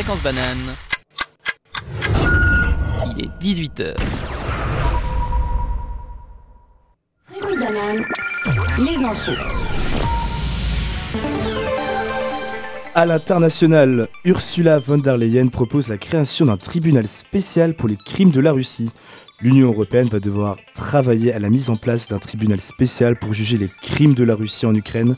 Fréquence banane. Il est 18h. Fréquence banane. Les infos. À l'international, Ursula von der Leyen propose la création d'un tribunal spécial pour les crimes de la Russie. L'Union européenne va devoir travailler à la mise en place d'un tribunal spécial pour juger les crimes de la Russie en Ukraine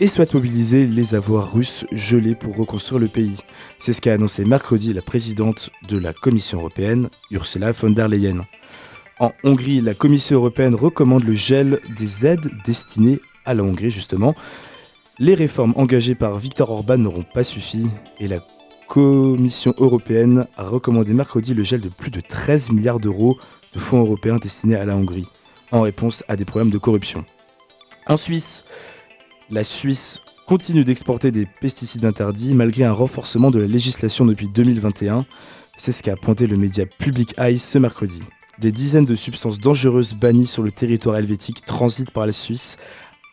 et souhaite mobiliser les avoirs russes gelés pour reconstruire le pays. C'est ce qu'a annoncé mercredi la présidente de la Commission européenne, Ursula von der Leyen. En Hongrie, la Commission européenne recommande le gel des aides destinées à la Hongrie justement. Les réformes engagées par Viktor Orban n'auront pas suffi et la Commission européenne a recommandé mercredi le gel de plus de 13 milliards d'euros de fonds européens destinés à la Hongrie en réponse à des problèmes de corruption. En Suisse, la Suisse continue d'exporter des pesticides interdits malgré un renforcement de la législation depuis 2021. C'est ce qu'a pointé le média Public Eye ce mercredi. Des dizaines de substances dangereuses bannies sur le territoire helvétique transitent par la Suisse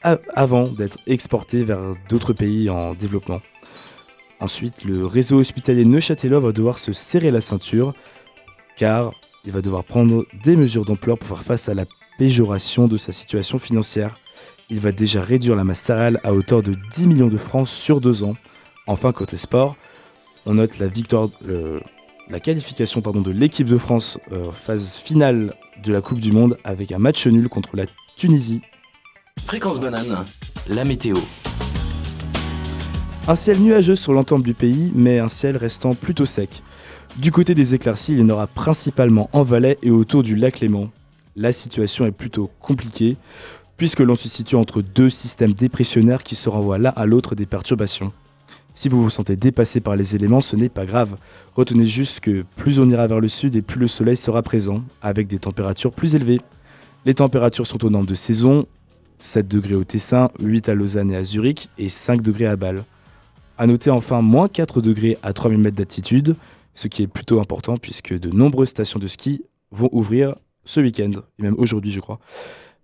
avant d'être exportées vers d'autres pays en développement. Ensuite, le réseau hospitalier Neuchâtelois va devoir se serrer la ceinture car il va devoir prendre des mesures d'ampleur pour faire face à la péjoration de sa situation financière. Il va déjà réduire la masse salariale à hauteur de 10 millions de francs sur deux ans. Enfin, côté sport, on note la victoire, la qualification pardon, de l'équipe de France euh, phase finale de la Coupe du Monde avec un match nul contre la Tunisie. Fréquence banane, la météo. Un ciel nuageux sur l'ensemble du pays, mais un ciel restant plutôt sec. Du côté des éclaircies, il y en aura principalement en Valais et autour du lac Léman. La situation est plutôt compliquée, puisque l'on se situe entre deux systèmes dépressionnaires qui se renvoient l'un à l'autre des perturbations. Si vous vous sentez dépassé par les éléments, ce n'est pas grave. Retenez juste que plus on ira vers le sud et plus le soleil sera présent, avec des températures plus élevées. Les températures sont aux normes de saison, 7 degrés au Tessin, 8 à Lausanne et à Zurich, et 5 degrés à Bâle. A noter enfin moins 4 degrés à 3000 mètres d'altitude, ce qui est plutôt important puisque de nombreuses stations de ski vont ouvrir ce week-end, et même aujourd'hui je crois.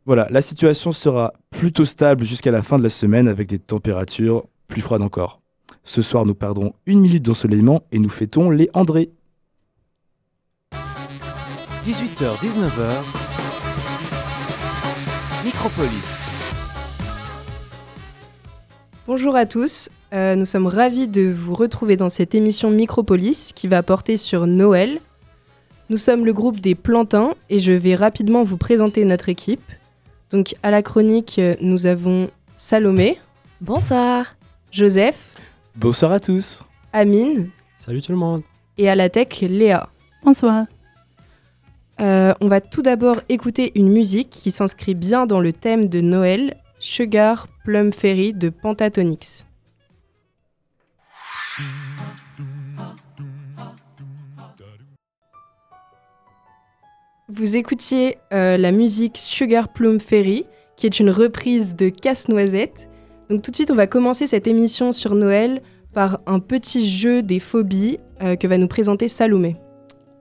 Voilà, la situation sera plutôt stable jusqu'à la fin de la semaine avec des températures plus froides encore. Ce soir, nous perdrons une minute d'ensoleillement et nous fêtons les André. 18h, 19h. Micropolis. Bonjour à tous, euh, nous sommes ravis de vous retrouver dans cette émission Micropolis qui va porter sur Noël. Nous sommes le groupe des Plantins et je vais rapidement vous présenter notre équipe. Donc à la chronique, euh, nous avons Salomé. Bonsoir. Joseph. Bonsoir à tous. Amine. Salut tout le monde. Et à la tech, Léa. Bonsoir. Euh, on va tout d'abord écouter une musique qui s'inscrit bien dans le thème de Noël, Sugar Plum Fairy de Pentatonix. Vous écoutiez euh, la musique Sugar Plum Fairy, qui est une reprise de Casse-Noisette. Donc tout de suite, on va commencer cette émission sur Noël par un petit jeu des phobies euh, que va nous présenter Salomé.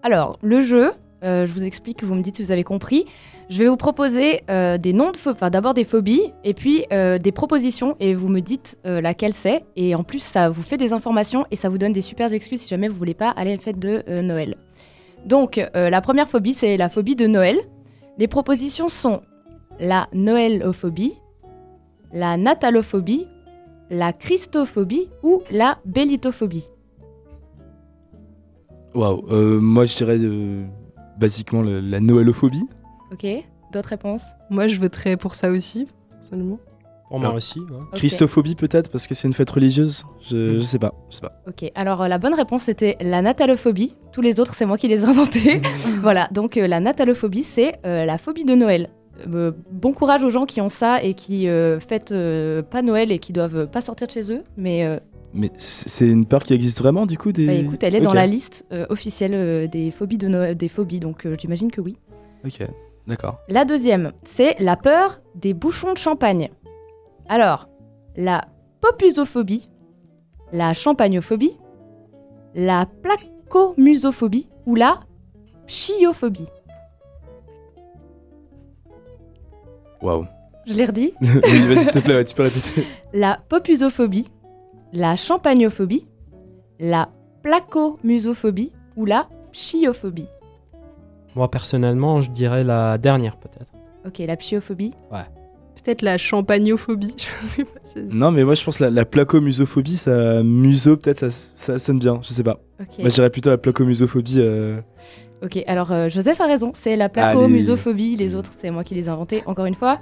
Alors, le jeu, euh, je vous explique, vous me dites si vous avez compris. Je vais vous proposer des noms de phobies, enfin d'abord des phobies, et puis des propositions, et vous me dites laquelle c'est. Et en plus, ça vous fait des informations et ça vous donne des super excuses si jamais vous voulez pas aller à la fête de Noël. Donc, euh, la première phobie, c'est la phobie de Noël. Les propositions sont la noëlophobie, la natalophobie, la christophobie ou la bellitophobie. Waouh, euh, moi je dirais euh, basiquement le- la noëlophobie. Ok D'autres réponses? Moi, je voterais pour ça aussi, personnellement. Pour moi Alors, aussi. ouais. Christophobie peut-être parce que c'est une fête religieuse? Je, je sais pas, je sais pas. Ok, alors euh, la bonne réponse c'était la natalophobie. Tous les autres, c'est moi qui les ai inventés. voilà, donc euh, la natalophobie, c'est euh, la phobie de Noël. Euh, bon courage aux gens qui ont ça et qui euh, fêtent euh, pas Noël et qui doivent pas sortir de chez eux. Mais euh, Mais c'est une peur qui existe vraiment du coup des. bah, écoute, elle est dans la liste euh, officielle euh, des phobies de Noël, des phobies, donc euh, j'imagine que oui. Ok, d'accord. La deuxième, c'est la peur des bouchons de champagne. Alors, la popusophobie, la champagnophobie, la placomusophobie ou la chiophobie. Waouh. Je l'ai redit. oui, vas-y s'il te plaît, ouais, tu peux répéter. La popusophobie, la champagnophobie, la placomusophobie ou la pchiophobie Moi, personnellement, je dirais la dernière, peut-être. Ok, la pchiophobie. Peut-être la champagnophobie. Je sais pas. Non, mais moi je pense la, la placomusophobie, ça. Muso, peut-être ça, ça sonne bien, je sais pas. Moi je dirais plutôt la placomusophobie. euh, Ok, alors euh, Joseph a raison, c'est la placomusophobie, les autres c'est moi qui les ai inventés, encore une fois.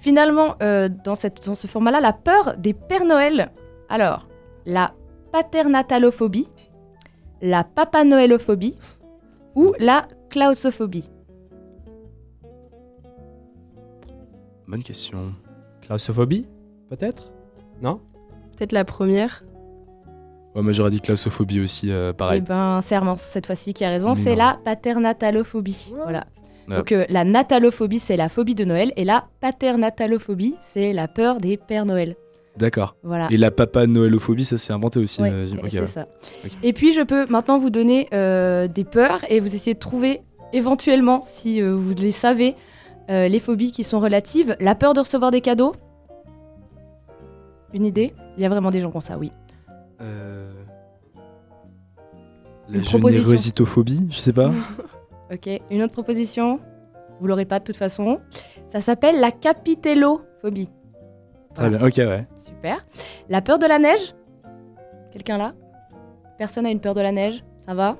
Finalement, euh, dans, cette, dans ce format-là, la peur des Pères Noël. Alors, la paternatalophobie, la papanoëlophobie ou la claustrophobie. Bonne question. Claustrophobie, peut-être? Non? Peut-être la première? Ouais, moi j'aurais dit claustrophobie aussi, euh, Eh pareil. ben, c'est Armand cette fois-ci qui a raison, c'est la paternatalophobie. Voilà. Ouais. Donc euh, la natalophobie, c'est la phobie de Noël, et la paternatalophobie, c'est la peur des Pères Noël. D'accord. Voilà. Et la papa noëlophobie, ça s'est inventé aussi. Ouais, euh, c'est ouais. ça. Et puis je peux maintenant vous donner euh, des peurs et vous essayez de trouver éventuellement, si euh, vous les savez, euh, les phobies qui sont relatives. La peur de recevoir des cadeaux. Une idée? Il y a vraiment des gens qui ont ça, oui. Euh, Une La générositophobie, je sais pas. Ok, une autre proposition? Vous l'aurez pas de toute façon. Ça s'appelle la capitellophobie. Très bien, ok, ouais. Super. La peur de la neige? Quelqu'un là? Personne a une peur de la neige? Ça va?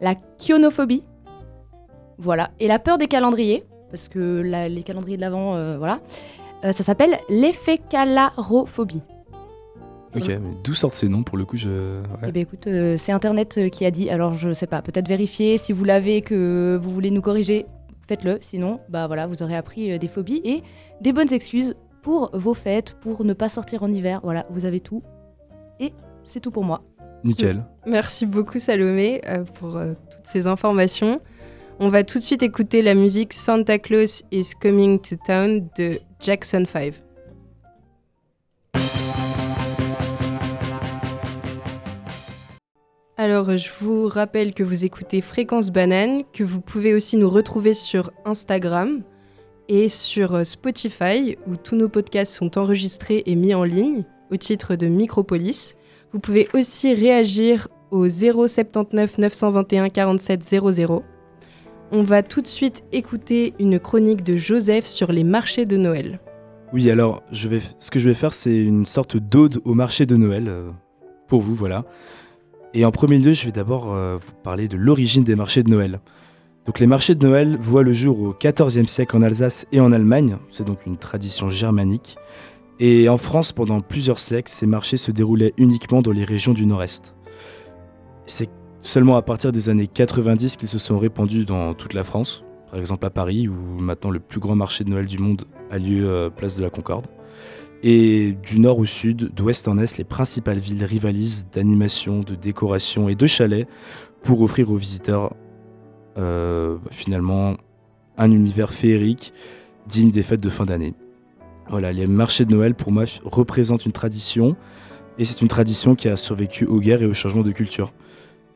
La chionophobie? Voilà. Et la peur des calendriers? Parce que la- les calendriers de l'avant, euh, voilà. Euh, ça s'appelle l'éphécalarophobie. Ok, mais d'où sortent ces noms pour le coup je... ouais. Eh bien écoute, euh, c'est Internet qui a dit, alors je sais pas, peut-être vérifier, si vous l'avez, que vous voulez nous corriger, faites-le, sinon, bah voilà, vous aurez appris des phobies et des bonnes excuses pour vos fêtes, pour ne pas sortir en hiver, voilà, vous avez tout. Et c'est tout pour moi. Nickel. Merci beaucoup Salomé euh, pour euh, toutes ces informations. On va tout de suite écouter la musique Santa Claus is Coming to Town de Jackson 5. Alors, je vous rappelle que vous écoutez Fréquence Banane, que vous pouvez aussi nous retrouver sur Instagram et sur euh, Spotify, où tous nos podcasts sont enregistrés et mis en ligne au titre de Micropolis. Vous pouvez aussi réagir au 079 921 47 00. On va tout de suite écouter une chronique de Joseph sur les marchés de Noël. Oui, alors, ce que je vais faire, c'est une sorte d'ode au marché de Noël, euh, pour vous, voilà. Et en premier lieu, je vais d'abord euh, vous parler de l'origine des marchés de Noël. Donc les marchés de Noël voient le jour au XIVe siècle en Alsace et en Allemagne, c'est donc une tradition germanique. Et en France, pendant plusieurs siècles, ces marchés se déroulaient uniquement dans les régions du Nord-Est. Seulement à partir des années 90 qu'ils se sont répandus dans toute la France, par exemple à Paris, où maintenant le plus grand marché de Noël du monde a lieu euh, place de la Concorde. Et du nord au sud, d'ouest en est, les principales villes rivalisent d'animation, de décoration et de chalets pour offrir aux visiteurs euh, finalement un univers féerique digne des fêtes de fin d'année. Voilà, les marchés de Noël pour moi représentent une tradition et c'est une tradition qui a survécu aux guerres et aux changements de culture.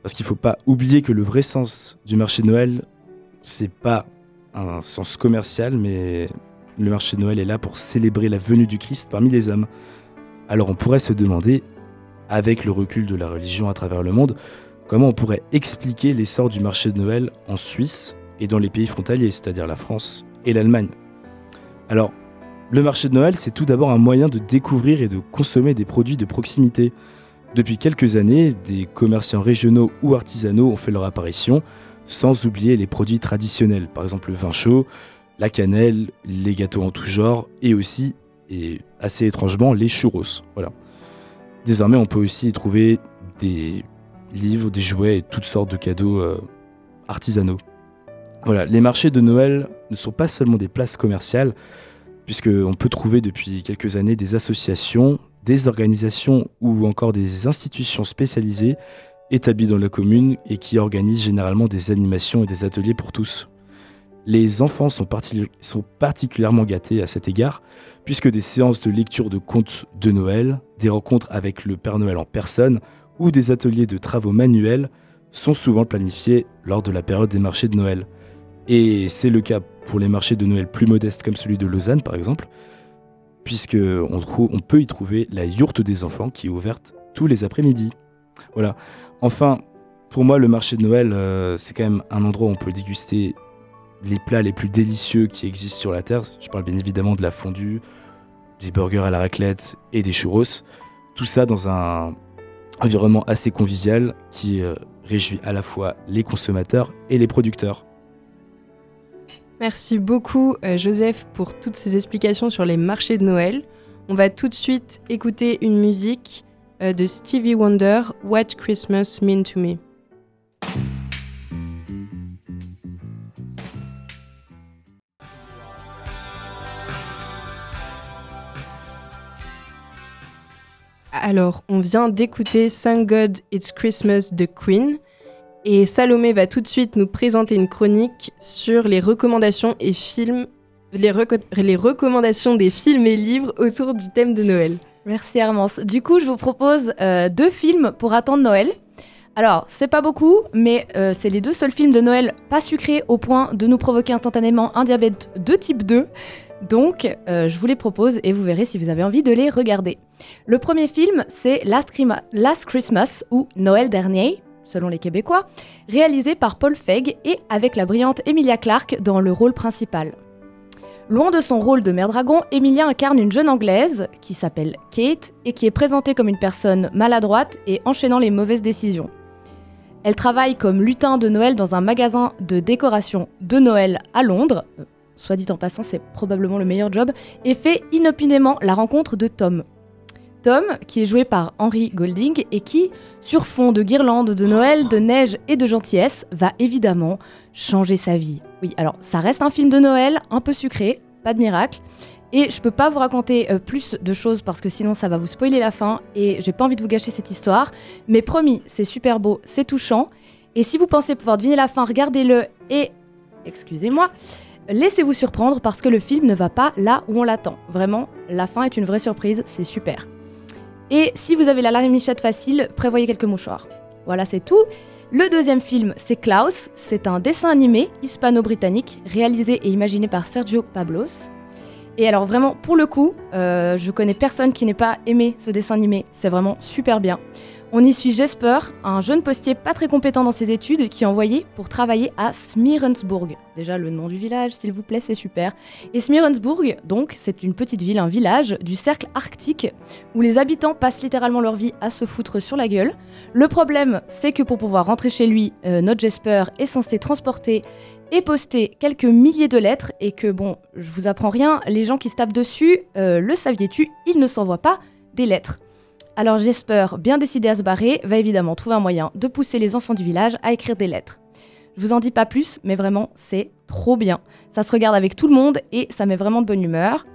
Parce qu'il ne faut pas oublier que le vrai sens du marché de Noël, c'est pas un sens commercial, mais le marché de Noël est là pour célébrer la venue du Christ parmi les hommes. Alors on pourrait se demander, avec le recul de la religion à travers le monde, comment on pourrait expliquer l'essor du marché de Noël en Suisse et dans les pays frontaliers, c'est-à-dire la France et l'Allemagne. Alors, le marché de Noël, c'est tout d'abord un moyen de découvrir et de consommer des produits de proximité. Depuis quelques années, des commerçants régionaux ou artisanaux ont fait leur apparition, sans oublier les produits traditionnels, par exemple le vin chaud, la cannelle, les gâteaux en tout genre, et aussi, et assez étrangement, les churros. Désormais, on peut aussi y trouver des livres, des jouets et toutes sortes de cadeaux euh, artisanaux. Voilà, les marchés de Noël ne sont pas seulement des places commerciales, puisqu'on peut trouver depuis quelques années des associations, des organisations ou encore des institutions spécialisées établies dans la commune et qui organisent généralement des animations et des ateliers pour tous. Les enfants sont, parti- sont particulièrement gâtés à cet égard, puisque des séances de lecture de contes de Noël, des rencontres avec le Père Noël en personne ou des ateliers de travaux manuels sont souvent planifiés lors de la période des marchés de Noël. Et c'est le cas pour les marchés de Noël plus modestes comme celui de Lausanne par exemple, puisque on, peut y trouver la yourte des enfants qui est ouverte tous les après-midi. Voilà. Enfin, Pour moi, le marché de Noël, euh, c'est quand même un endroit où on peut déguster les plats les plus délicieux qui existent sur la Terre. Je parle bien évidemment de la fondue, des burgers à la raclette et des churros. Tout ça dans un environnement assez convivial qui euh, réjouit à la fois les consommateurs et les producteurs. Merci beaucoup euh, Joseph pour toutes ces explications sur les marchés de Noël. On va tout de suite écouter une musique euh, de Stevie Wonder, What Christmas Mean to Me. Alors, on vient d'écouter Thank God It's Christmas de Queen. Et Salomé va tout de suite nous présenter une chronique sur les recommandations et films, les, recommandations des films et livres autour du thème de Noël. Merci Hermance. Du coup, je vous propose euh, deux films pour attendre Noël. Alors, c'est pas beaucoup, mais euh, c'est les deux seuls films de Noël pas sucrés au point de nous provoquer instantanément un diabète de type 2. Donc, euh, je vous les propose et vous verrez si vous avez envie de les regarder. Le premier film, c'est Last Christmas ou Noël dernier, selon les Québécois, réalisé par Paul Feig et avec la brillante Emilia Clarke dans le rôle principal. Loin de son rôle de mère dragon, Emilia incarne une jeune anglaise qui s'appelle Kate et qui est présentée comme une personne maladroite et enchaînant les mauvaises décisions. Elle travaille comme lutin de Noël dans un magasin de décoration de Noël à Londres, euh, soit dit en passant, c'est probablement le meilleur job, et fait inopinément la rencontre de Tom, Tom, qui est joué par Henry Golding et qui, sur fond de guirlandes de Noël, de neige et de gentillesse, va évidemment changer sa vie. Oui, alors ça reste un film de Noël, un peu sucré, pas de miracle. Et je peux pas vous raconter euh, plus de choses parce que sinon ça va vous spoiler la fin et j'ai pas envie de vous gâcher cette histoire. Mais promis, c'est super beau, c'est touchant. Et si vous pensez pouvoir deviner la fin, regardez-le et. Excusez-moi. Laissez-vous surprendre parce que le film ne va pas là où on l'attend. Vraiment, la fin est une vraie surprise, c'est super. Et si vous avez la larmichette facile, prévoyez quelques mouchoirs. Voilà, c'est tout. Le deuxième film, c'est Klaus. C'est un dessin animé hispano-britannique réalisé et imaginé par Sergio Pablos. Et alors vraiment, pour le coup, euh, je connais personne qui n'ait pas aimé ce dessin animé. C'est vraiment super bien. On y suit Jesper, un jeune postier pas très compétent dans ses études qui est envoyé pour travailler à Smirensburg. Déjà le nom du village, s'il vous plaît, c'est super. Et Smirensburg, donc, c'est une petite ville, un village du cercle arctique où les habitants passent littéralement leur vie à se foutre sur la gueule. Le problème, c'est que pour pouvoir rentrer chez lui, euh, notre Jesper est censé transporter et poster quelques milliers de lettres et que bon, je vous apprends rien, les gens qui se tapent dessus, euh, le saviez-tu, ils ne s'envoient pas des lettres. Alors Jesper, bien décidé à se barrer, va évidemment trouver un moyen de pousser les enfants du village à écrire des lettres. Je vous en dis pas plus, mais vraiment, c'est trop bien. Ça se regarde avec tout le monde et ça met vraiment de bonne humeur.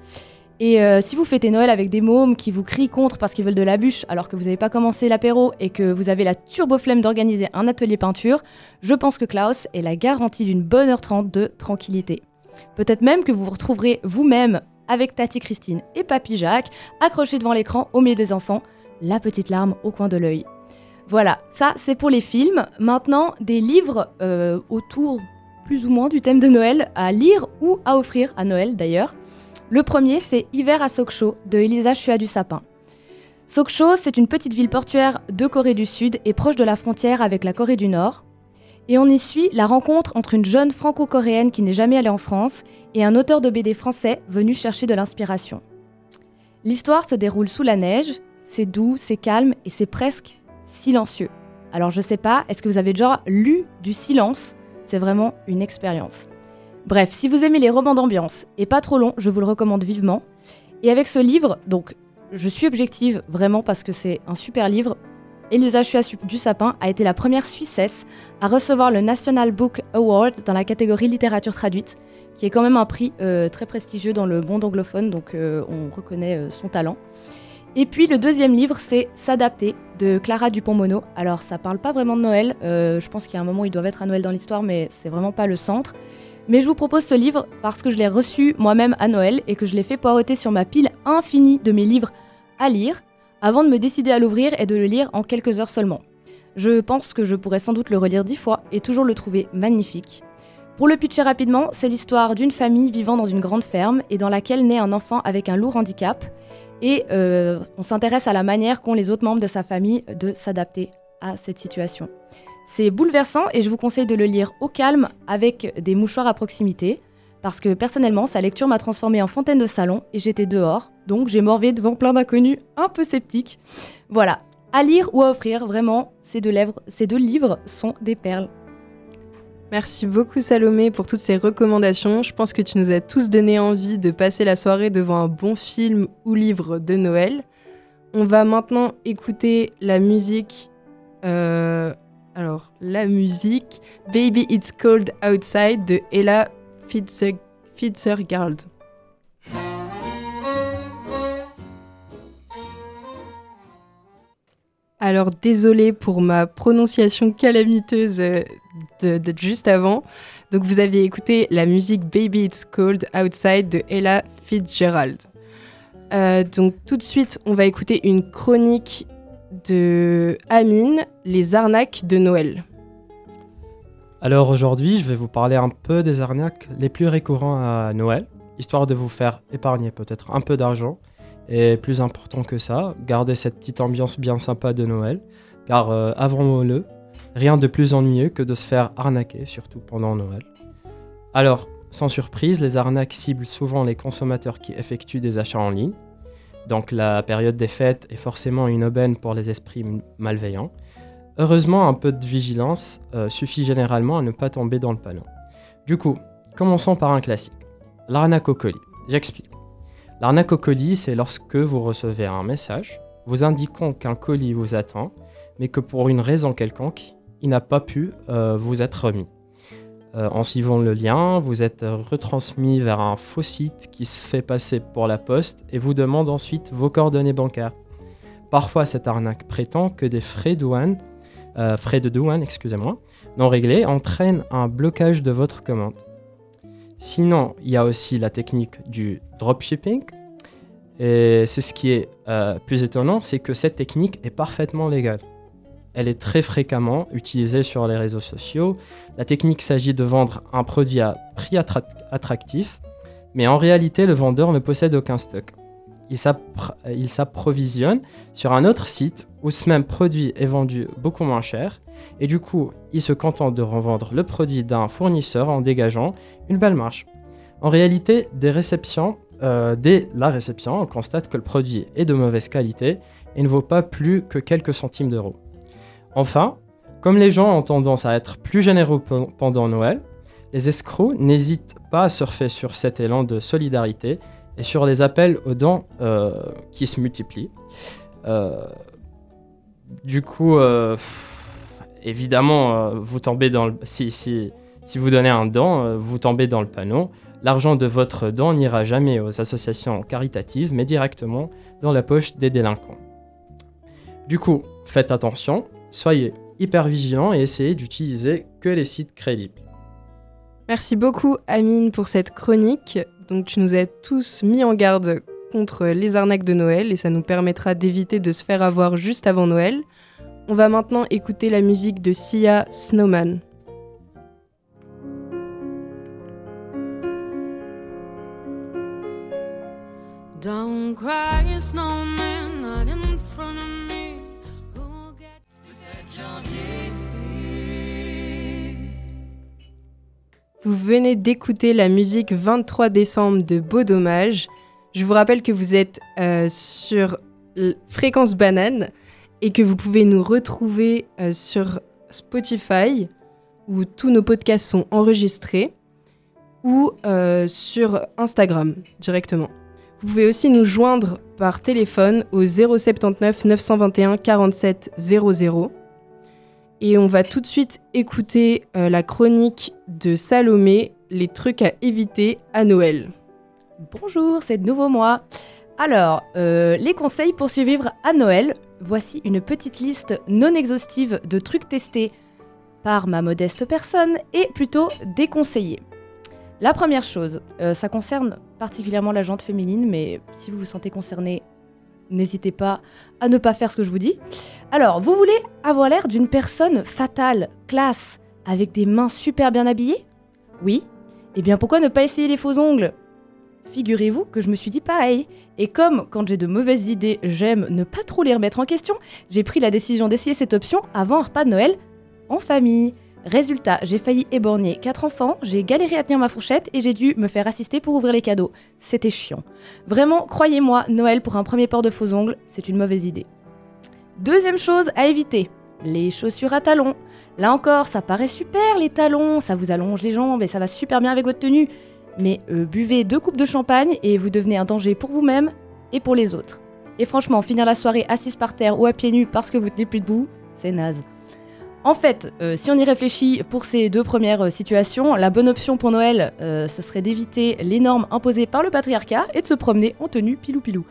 Et euh, si vous fêtez Noël avec des mômes qui vous crient contre parce qu'ils veulent de la bûche alors que vous n'avez pas commencé l'apéro et que vous avez la turbo-flemme d'organiser un atelier peinture, je pense que Klaus est la garantie d'une bonne heure trente de tranquillité. Peut-être même que vous vous retrouverez vous-même avec Tati Christine et Papy Jacques accrochés devant l'écran au milieu des enfants la petite larme au coin de l'œil. Voilà, ça c'est pour les films. Maintenant, des livres euh, autour plus ou moins du thème de Noël à lire ou à offrir à Noël d'ailleurs. Le premier, c'est Hiver à Sokcho de Elisa Chua du Sapin. Sokcho, c'est une petite ville portuaire de Corée du Sud et proche de la frontière avec la Corée du Nord. Et on y suit la rencontre entre une jeune franco-coréenne qui n'est jamais allée en France et un auteur de BD français venu chercher de l'inspiration. L'histoire se déroule sous la neige c'est doux, c'est calme et c'est presque silencieux. Alors je sais pas, est-ce que vous avez déjà lu du silence? C'est vraiment une expérience. Bref, si vous aimez les romans d'ambiance et pas trop long, je vous le recommande vivement. Et avec ce livre, donc je suis objective vraiment parce que c'est un super livre. Elisa Chua du Sapin a été la première Suissesse à recevoir le National Book Award dans la catégorie littérature traduite, qui est quand même un prix euh, très prestigieux dans le monde anglophone, donc euh, on reconnaît euh, son talent. Et puis le deuxième livre, c'est S'adapter de Clara Dupont-Mono. Alors ça parle pas vraiment de Noël, euh, je pense qu'il y a un moment où ils doivent être à Noël dans l'histoire, mais c'est vraiment pas le centre. Mais je vous propose ce livre parce que je l'ai reçu moi-même à Noël et que je l'ai fait poireauter sur ma pile infinie de mes livres à lire avant de me décider à l'ouvrir et de le lire en quelques heures seulement. Je pense que je pourrais sans doute le relire dix fois et toujours le trouver magnifique. Pour le pitcher rapidement, c'est l'histoire d'une famille vivant dans une grande ferme et dans laquelle naît un enfant avec un lourd handicap et euh, on s'intéresse à la manière qu'ont les autres membres de sa famille de s'adapter à cette situation. C'est bouleversant et je vous conseille de le lire au calme avec des mouchoirs à proximité. Parce que personnellement, sa lecture m'a transformée en fontaine de salon et j'étais dehors. Donc j'ai morvé devant plein d'inconnus un peu sceptiques. Voilà, à lire ou à offrir, vraiment, ces deux, lèvres, ces deux livres sont des perles. Merci beaucoup Salomé pour toutes ces recommandations. Je pense que tu nous as tous donné envie de passer la soirée devant un bon film ou livre de Noël. On va maintenant écouter la musique. euh, alors, la musique Baby It's Cold Outside de Ella Fitzgerald. Alors, désolé pour ma prononciation calamiteuse euh, de juste avant. Donc, vous avez écouté la musique Baby It's Cold Outside de Ella Fitzgerald. Euh, donc, tout de suite, on va écouter une chronique de Amine, Les arnaques de Noël. Alors aujourd'hui, je vais vous parler un peu des arnaques les plus récurrents à Noël, histoire de vous faire épargner peut-être un peu d'argent. Et plus important que ça, garder cette petite ambiance bien sympa de Noël, car euh, avouons-le, rien de plus ennuyeux que de se faire arnaquer, surtout pendant Noël. Alors, sans surprise, les arnaques ciblent souvent les consommateurs qui effectuent des achats en ligne. Donc la période des fêtes est forcément une aubaine pour les esprits malveillants. Heureusement, un peu de vigilance euh, suffit généralement à ne pas tomber dans le panneau. Du coup, commençons par un classique. L'arnaque au colis. J'explique. L'arnaque au colis, c'est lorsque vous recevez un message vous indiquant qu'un colis vous attend, mais que pour une raison quelconque, il n'a pas pu euh, vous être remis. Euh, en suivant le lien, vous êtes retransmis vers un faux site qui se fait passer pour la poste et vous demande ensuite vos coordonnées bancaires. Parfois, cette arnaque prétend que des frais, douane, euh, frais de douane non réglés entraînent un blocage de votre commande. Sinon, il y a aussi la technique du dropshipping. Et c'est ce qui est euh, plus étonnant, c'est que cette technique est parfaitement légale. Elle est très fréquemment utilisée sur les réseaux sociaux. La technique s'agit de vendre un produit à prix attra- attractif, mais en réalité, le vendeur ne possède aucun stock. Il s'appr- il s'approvisionne sur un autre site où ce même produit est vendu beaucoup moins cher, et du coup, il se contente de revendre le produit d'un fournisseur en dégageant une belle marge. En réalité, euh, dès la réception, on constate que le produit est de mauvaise qualité et ne vaut pas plus que quelques centimes d'euros. Enfin, comme les gens ont tendance à être plus généreux pe- pendant Noël, les escrocs n'hésitent pas à surfer sur cet élan de solidarité et sur les appels aux dons euh, qui se multiplient. Euh, du coup, euh, évidemment, vous tombez dans le, si, si, vous donnez un don, vous tombez dans le panneau. L'argent de votre don n'ira jamais aux associations caritatives, mais directement dans la poche des délinquants. Du coup, faites attention, soyez hyper vigilants et essayez d'utiliser que les sites crédibles. Merci beaucoup Amine pour cette chronique. Donc tu nous as tous mis en garde contre les arnaques de Noël et ça nous permettra d'éviter de se faire avoir juste avant Noël. On va maintenant écouter la musique de Sia Snowman. Vous venez d'écouter la musique 23 décembre de Beau Dommage. Je vous rappelle que vous êtes euh, sur Fréquence Banane et que vous pouvez nous retrouver euh, sur Spotify où tous nos podcasts sont enregistrés ou euh, sur Instagram directement. Vous pouvez aussi nous joindre par téléphone au 079 921 47 00. Et on va tout de suite écouter euh, la chronique de Salomé, les trucs à éviter à Noël. Bonjour, c'est de nouveau moi. Alors, euh, les conseils pour survivre à Noël. Voici une petite liste non exhaustive de trucs testés par ma modeste personne et plutôt déconseillés. La première chose, euh, ça concerne particulièrement la jante féminine, mais si vous vous sentez concerné, n'hésitez pas à ne pas faire ce que je vous dis. Alors, vous voulez avoir l'air d'une personne fatale, classe, avec des mains super bien habillées? Oui Eh bien, pourquoi ne pas essayer les faux ongles? Figurez-vous que je me suis dit pareil. Et comme quand j'ai de mauvaises idées, j'aime ne pas trop les remettre en question, j'ai pris la décision d'essayer cette option avant un repas de Noël en famille. Résultat, j'ai failli éborgner 4 enfants, j'ai galéré à tenir ma fourchette et j'ai dû me faire assister pour ouvrir les cadeaux. C'était chiant. Vraiment, croyez-moi, Noël pour un premier port de faux ongles, c'est une mauvaise idée. Deuxième chose à éviter, les chaussures à talons. Là encore, ça paraît super les talons, ça vous allonge les jambes et ça va super bien avec votre tenue. Mais euh, buvez deux coupes de champagne et vous devenez un danger pour vous-même et pour les autres. Et franchement, finir la soirée assise par terre ou à pieds nus parce que vous tenez plus debout, c'est naze. En fait, euh, si on y réfléchit pour ces deux premières euh, situations, la bonne option pour Noël, euh, ce serait d'éviter les normes imposées par le patriarcat et de se promener en tenue pilou-pilou.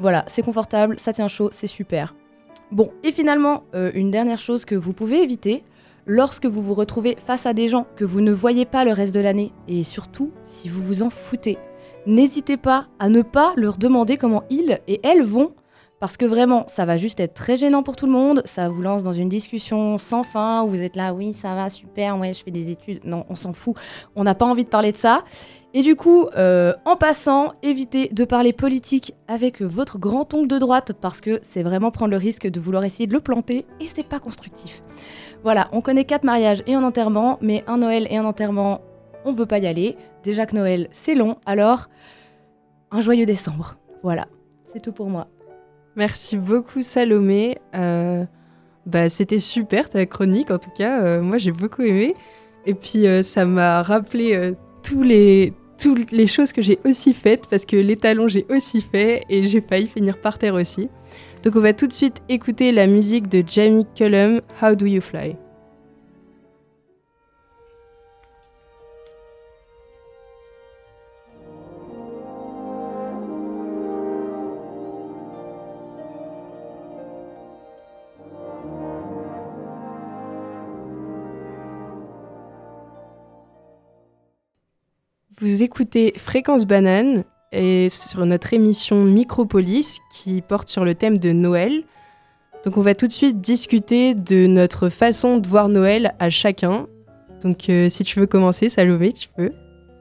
Voilà, c'est confortable, ça tient chaud, c'est super. Bon, et finalement, une dernière chose que vous pouvez éviter, lorsque vous vous retrouvez face à des gens que vous ne voyez pas le reste de l'année, et surtout si vous vous en foutez, n'hésitez pas à ne pas leur demander comment ils et elles vont, parce que vraiment, ça va juste être très gênant pour tout le monde, ça vous lance dans une discussion sans fin, où vous êtes là, oui, ça va, super, ouais, je fais des études, non, on s'en fout, on n'a pas envie de parler de ça. Et du coup, euh, en passant, évitez de parler politique avec votre grand-oncle de droite, parce que c'est vraiment prendre le risque de vouloir essayer de le planter, et c'est pas constructif. Voilà, on connaît quatre mariages et un enterrement, mais un Noël et un enterrement, on veut pas y aller. Déjà que Noël, c'est long, alors un joyeux décembre. Voilà, c'est tout pour moi. Merci beaucoup Salomé. Euh, bah, C'était super ta chronique en tout cas. Euh, moi j'ai beaucoup aimé. Et puis euh, ça m'a rappelé toutes les choses que j'ai aussi faites parce que les talons j'ai aussi fait et j'ai failli finir par terre aussi. Donc on va tout de suite écouter la musique de Jamie Cullum, How Do You Fly? Vous écoutez Fréquence Banane et sur notre émission Micropolis qui porte sur le thème de Noël. Donc on va tout de suite discuter de notre façon de voir Noël à chacun. Donc euh, si tu veux commencer, Salomé, tu peux.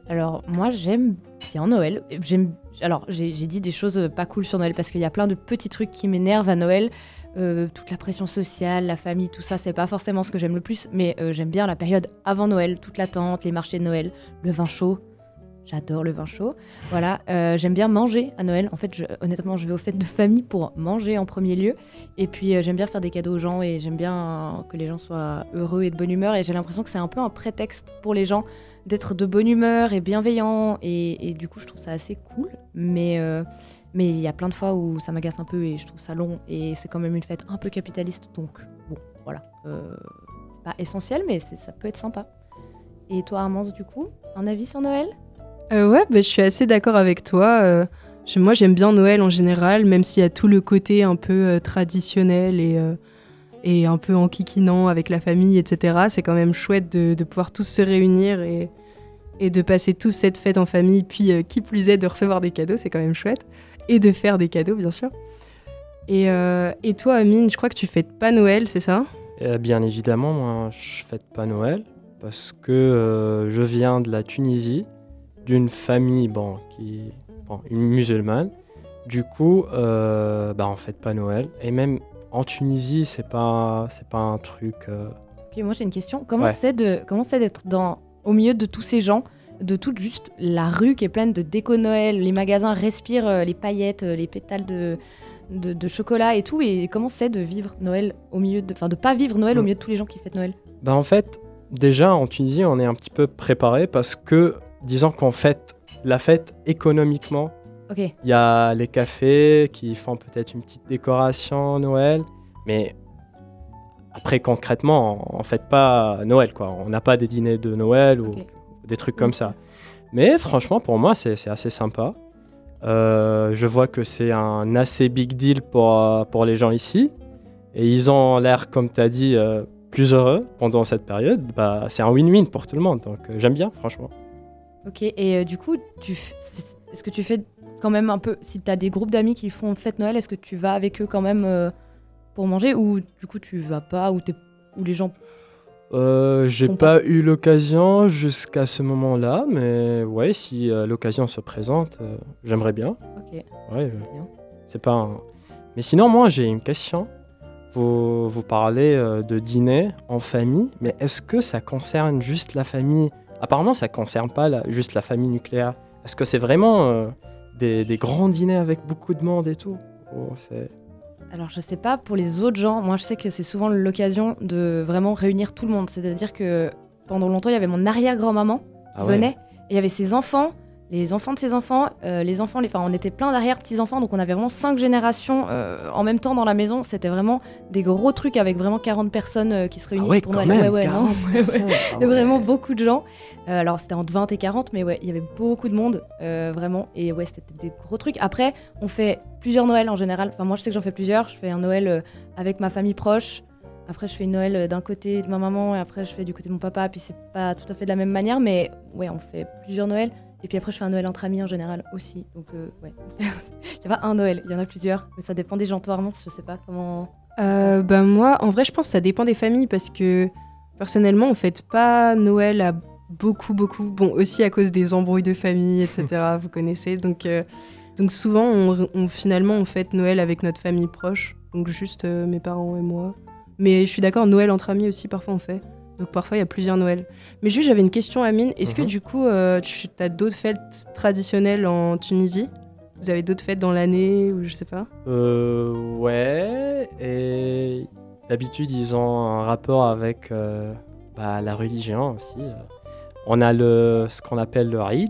Alors, moi, j'aime bien Noël. J'aime. Alors, j'ai dit des choses pas cool sur Noël parce qu'il y a plein de petits trucs qui m'énervent à Noël. Euh, toute la pression sociale, la famille, tout ça, c'est pas forcément ce que j'aime le plus. Mais euh, j'aime bien la période avant Noël, toute l'attente, les marchés de Noël, le vin chaud. J'adore le vin chaud. Voilà, euh, j'aime bien manger à Noël. En fait, honnêtement, je vais aux fêtes de famille pour manger en premier lieu. Et puis, euh, j'aime bien faire des cadeaux aux gens et j'aime bien euh, que les gens soient heureux et de bonne humeur. Et j'ai l'impression que c'est un peu un prétexte pour les gens d'être de bonne humeur et bienveillants. Et, du coup, je trouve ça assez cool. Mais mais il y a plein de fois où ça m'agace un peu et je trouve ça long. Et c'est quand même une fête un peu capitaliste. Donc, bon, voilà. C'est pas essentiel, mais ça peut être sympa. Et toi, Armand, du coup, un avis sur Noël? Euh, ouais, bah, je suis assez d'accord avec toi. Euh, moi, j'aime bien Noël en général, même s'il y a tout le côté un peu euh, traditionnel et, et un peu enquiquinant avec la famille, etc. C'est quand même chouette de, de pouvoir tous se réunir et, et de passer tous cette fête en famille. Puis, qui plus est, de recevoir des cadeaux, c'est quand même chouette. Et de faire des cadeaux, bien sûr. Et, et toi, Amine, je crois que tu fêtes pas Noël, c'est ça? Euh, bien évidemment, moi, je fête pas Noël parce que je viens de la Tunisie, d'une famille bon, qui, bon, une musulmane. Du coup, euh, bah, on fête pas Noël. Et même en Tunisie, c'est pas, c'est pas un truc. euh, Ok, moi j'ai une question. Comment Ouais. c'est de comment c'est d'être dans au milieu de tous ces gens, de toute juste la rue qui est pleine de déco Noël, les magasins respirent euh, les paillettes, euh, les pétales de, de, de chocolat et tout. Et comment c'est de vivre Noël au milieu de, enfin de pas vivre Noël au Mm. milieu de tous les gens qui fêtent Noël? Bah en fait, déjà en Tunisie, on est un petit peu préparé parce que, disons qu'on fête la fête économiquement. Il y a les cafés qui font peut-être une petite décoration Noël, mais après concrètement, on ne fête pas Noël quoi. On n'a pas des dîners de Noël ou des trucs comme ça. Mais franchement, pour moi, c'est assez sympa. Euh, je vois que c'est un assez big deal pour, pour les gens ici. Et ils ont l'air, comme tu as dit, euh, plus heureux pendant cette période. Bah, c'est un win-win pour tout le monde. Donc euh, j'aime bien, franchement. Ok. Et euh, du coup, tu f- c'est- est-ce que tu fais quand même un peu si tu as des groupes d'amis qui font fête Noël, est-ce que tu vas avec eux quand même euh, pour manger ou du coup tu vas pas ou t'es ou les gens Euh, j'ai pas eu l'occasion jusqu'à ce moment-là, mais ouais, si euh, l'occasion se présente, j'aimerais bien. Ok. Ouais, je- Bien. c'est pas un- Mais sinon, moi, j'ai une question. vous, vous parlez de dîner en famille, mais est-ce que ça concerne juste la famille Apparemment, ça concerne pas la- juste la famille nucléaire. Est-ce que c'est vraiment euh, des, des grands dîners avec beaucoup de monde et tout? Ou c'est- Alors je sais pas pour les autres gens, moi je sais que c'est souvent l'occasion de vraiment réunir tout le monde. C'est-à-dire que pendant longtemps il y avait mon arrière-grand-maman Ah qui ouais. venait et il y avait ses enfants, les enfants de ses enfants, euh, les enfants, les... enfin on était plein d'arrière-petits-enfants donc on avait vraiment cinq générations euh, en même temps dans la maison. C'était vraiment des gros trucs avec vraiment 40 personnes euh, qui se Ah réunissent ouais, pour Noël. même, Ouais, ouais, non. 40 Ouais, ouais. personnes. Ah vraiment beaucoup de gens. Alors c'était entre 20 et 40, mais ouais, il y avait beaucoup de monde, vraiment. Et ouais, c'était des gros trucs. Après, on fait plusieurs Noëls en général. Enfin, moi, je sais que j'en fais plusieurs. Je fais un Noël avec ma famille proche. Après, je fais une Noël d'un côté de ma maman et après, je fais du côté de mon papa. Puis c'est pas tout à fait de la même manière, mais ouais, on fait plusieurs Noëls. Et puis après, je fais un Noël entre amis en général aussi. Donc, euh, ouais, il n'y a pas un Noël, il y en a plusieurs. Mais ça dépend des gens. Toi, Armand, je sais pas comment. Euh, bah moi, en vrai, je pense que ça dépend des familles parce que personnellement, on fête pas Noël à beaucoup, beaucoup. Bon, aussi à cause des embrouilles de famille, etc. vous connaissez. Donc, euh, donc souvent, on, on- finalement, on fête Noël avec notre famille proche. Donc juste mes parents et moi. Mais je suis d'accord, Noël entre amis aussi, parfois on fait. Donc parfois, il y a plusieurs Noëls. Mais juste, j'avais une question, Amine. Est-ce que Mhm. du coup, euh, tu as d'autres fêtes traditionnelles en Tunisie? Vous avez d'autres fêtes dans l'année ou je sais pas? Euh, ouais, et d'habitude ils ont un rapport avec euh, bah, la religion aussi. On a le, ce qu'on appelle le Eid,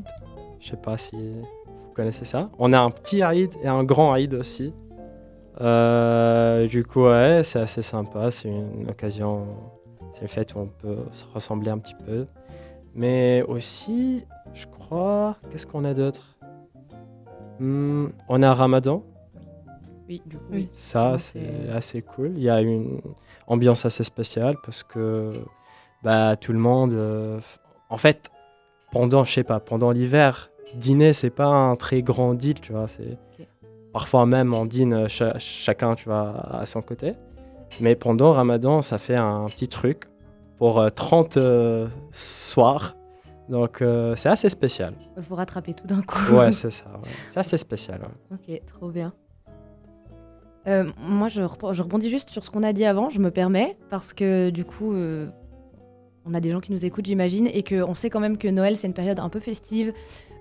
je sais pas si vous connaissez ça. On a un petit Eid et un grand Eid aussi. Euh, du coup, ouais, c'est assez sympa, c'est une occasion, c'est une fête où on peut se rassembler un petit peu. Mais aussi, je crois, qu'est-ce qu'on a d'autre? Hmm, On a Ramadan. Oui, du coup, Oui. Ça, c'est assez cool. Il y a une ambiance assez spéciale parce que bah, tout le monde. euh, en fait, pendant, je sais pas, pendant l'hiver, dîner, c'est pas un très grand deal, tu vois. C'est. Parfois même, on dîne euh, cha- chacun, tu vois, à son côté. Mais pendant Ramadan, ça fait un petit truc pour euh, 30 euh, soirs. Donc, euh, c'est assez spécial. Il faut rattraper tout d'un coup. Ouais, c'est ça. ouais. C'est assez spécial. ouais. Ok, trop bien. Euh, moi, je, rebondis juste sur ce qu'on a dit avant, je me permets, parce que du coup, euh, on a des gens qui nous écoutent, j'imagine, et qu'on sait quand même que Noël, c'est une période un peu festive.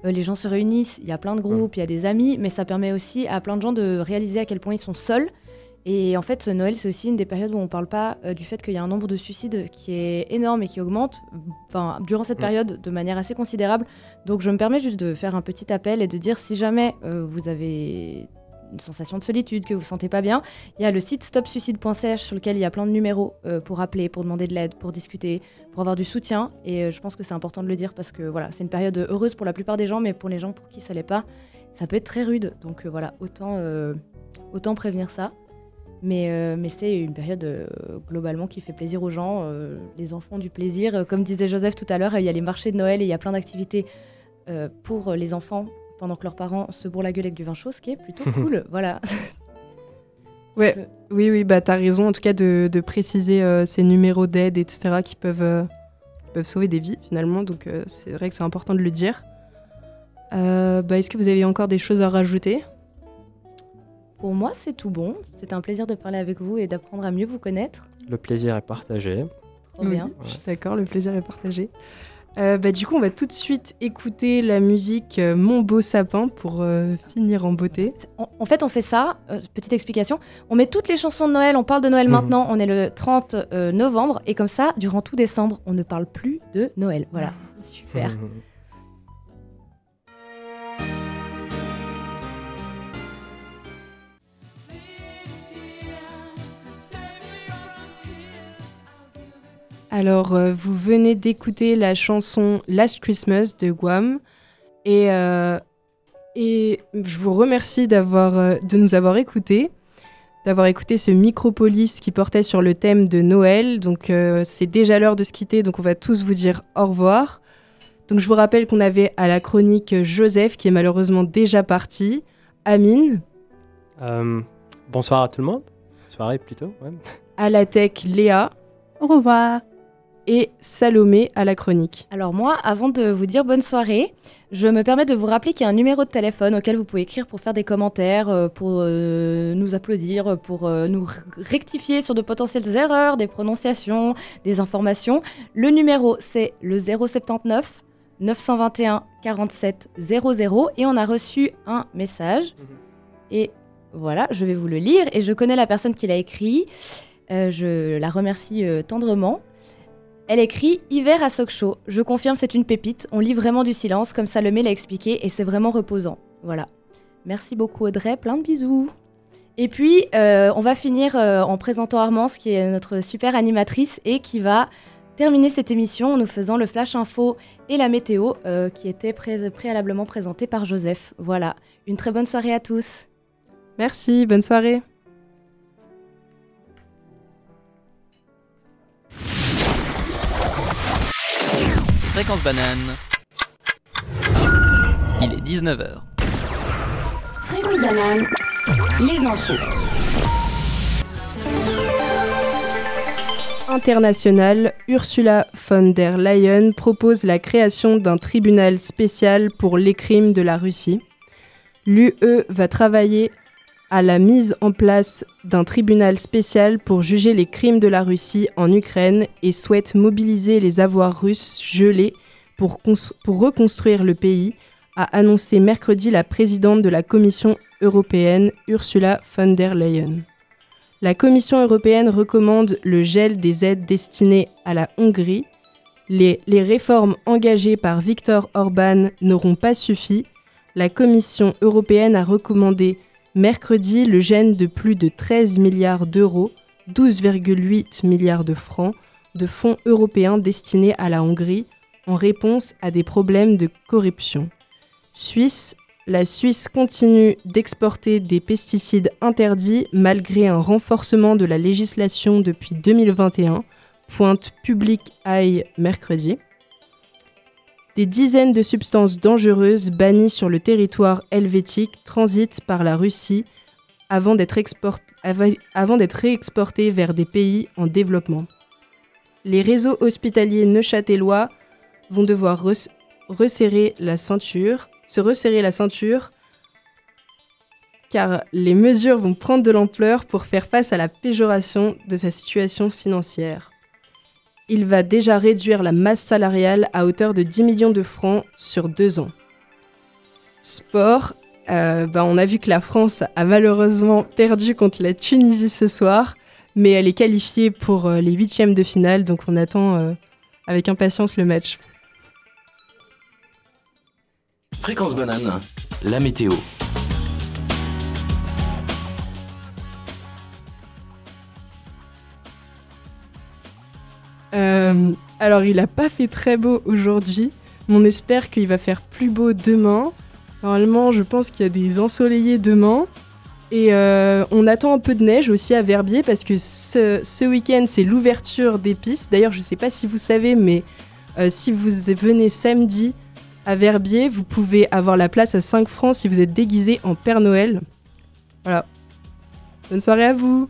Euh, les gens se réunissent, il y a plein de groupes, il y a des amis, mais ça permet aussi à plein de gens de réaliser à quel point ils sont seuls. Et en fait, Noël, c'est aussi une des périodes où on ne parle pas euh, du fait qu'il y a un nombre de suicides qui est énorme et qui augmente durant cette Mm. période de manière assez considérable. Donc je me permets juste de faire un petit appel et de dire si jamais euh, vous avez une sensation de solitude, que vous vous sentez pas bien, il y a le site stopsuicide.ch sur lequel il y a plein de numéros euh, pour appeler, pour demander de l'aide, pour discuter, pour avoir du soutien. Et euh, je pense que c'est important de le dire parce que voilà, c'est une période heureuse pour la plupart des gens, mais pour les gens pour qui ça l'est pas, ça peut être très rude. Donc euh, voilà, autant, autant prévenir ça. Mais, euh, mais c'est une période euh, globalement qui fait plaisir aux gens. euh, les enfants ont du plaisir. Comme disait Joseph tout à l'heure, il y a les marchés de Noël et il y a plein d'activités pour les enfants pendant que leurs parents se bourrent la gueule avec du vin chaud, ce qui est plutôt cool. Voilà. Ouais, oui, oui, bah t'as raison en tout cas de, de préciser ces numéros d'aide, etc., qui peuvent, peuvent sauver des vies finalement, donc c'est vrai que c'est important de le dire. Bah, Est-ce que vous avez encore des choses à rajouter? Pour moi, c'est tout bon. C'était un plaisir de parler avec vous et d'apprendre à mieux vous connaître. Le plaisir est partagé. Trop bien. Je suis d'accord, le plaisir est partagé. Euh, bah, du coup, on va tout de suite écouter la musique euh, Mon beau sapin pour euh, finir en beauté. En, en fait, on fait ça, euh, petite explication, on met toutes les chansons de Noël, on parle de Noël Mhm. maintenant, on est le 30 euh, novembre, et comme ça, durant tout décembre, on ne parle plus de Noël. Voilà, super. Alors, euh, vous venez d'écouter la chanson Last Christmas de Guam. Et, euh, et je vous remercie d'avoir, euh, de nous avoir écoutés, d'avoir écouté ce Micropolis qui portait sur le thème de Noël. Donc, euh, c'est déjà l'heure de se quitter, donc on va tous vous dire au revoir. Donc, je vous rappelle qu'on avait à la chronique Joseph, qui est malheureusement déjà parti, Amine, Euh, bonsoir à tout le monde. Soirée plutôt. ouais. à la tech Léa Au revoir. Et Salomé à la chronique. Alors moi, avant de vous dire bonne soirée, je me permets de vous rappeler qu'il y a un numéro de téléphone auquel vous pouvez écrire pour faire des commentaires, euh, pour euh, nous applaudir, pour euh, nous rectifier sur de potentielles erreurs, des prononciations, des informations. Le numéro, c'est le 079 921 47 00 et on a reçu un message. Et voilà, je vais vous le lire et je connais la personne qui l'a écrit. Euh, je la remercie euh, tendrement. Elle écrit Hiver à Sochaux. Je confirme, c'est une pépite. On lit vraiment du silence, comme Salomé l'a expliqué, et c'est vraiment reposant. Voilà. Merci beaucoup, Audrey. Plein de bisous. Et puis, euh, on va finir euh, en présentant Armance, qui est notre super animatrice et qui va terminer cette émission en nous faisant le flash info et la météo, euh, qui était pré- préalablement présentée par Joseph. Voilà. Une très bonne soirée à tous. Merci, bonne soirée. Fréquence banane. Il est 19h. Fréquence banane, les infos. International, Ursula von der Leyen propose la création d'un tribunal spécial pour les crimes de la Russie. L'UE va travailler à la mise en place d'un tribunal spécial pour juger les crimes de la Russie en Ukraine et souhaite mobiliser les avoirs russes gelés pour, cons- pour reconstruire le pays, a annoncé mercredi la présidente de la Commission européenne, Ursula von der Leyen. La Commission européenne recommande le gel des aides destinées à la Hongrie. Les, les réformes engagées par Viktor Orban n'auront pas suffi. La Commission européenne a recommandé mercredi le gel de plus de 13 milliards d'euros, 12,8 milliards de francs, de fonds européens destinés à la Hongrie en réponse à des problèmes de corruption. Suisse, la Suisse continue d'exporter des pesticides interdits malgré un renforcement de la législation depuis 2021, pointe Public Eye mercredi. Des dizaines de substances dangereuses bannies sur le territoire helvétique transitent par la Russie avant d'être réexportées vers des pays en développement. Les réseaux hospitaliers neuchâtelois vont devoir se resserrer la ceinture car les mesures vont prendre de l'ampleur pour faire face à la péjoration de sa situation financière. Il va déjà réduire la masse salariale à hauteur de 10 millions de francs sur deux ans. Sport, euh, bah, on a vu que la France a malheureusement perdu contre la Tunisie ce soir, mais elle est qualifiée pour euh, les huitièmes de finale, donc on attend euh, avec impatience le match. Fréquence banane. La météo. Euh, alors, il n'a pas fait très beau aujourd'hui, mais on espère qu'il va faire plus beau demain. Normalement, je pense qu'il y a des ensoleillés demain. Et euh, on attend un peu de neige aussi à Verbier parce que ce, week-end, c'est l'ouverture des pistes. D'ailleurs, je ne sais pas si vous savez, mais euh, si vous venez samedi à Verbier, vous pouvez avoir la place à 5 francs si vous êtes déguisé en Père Noël. Voilà. Bonne soirée à vous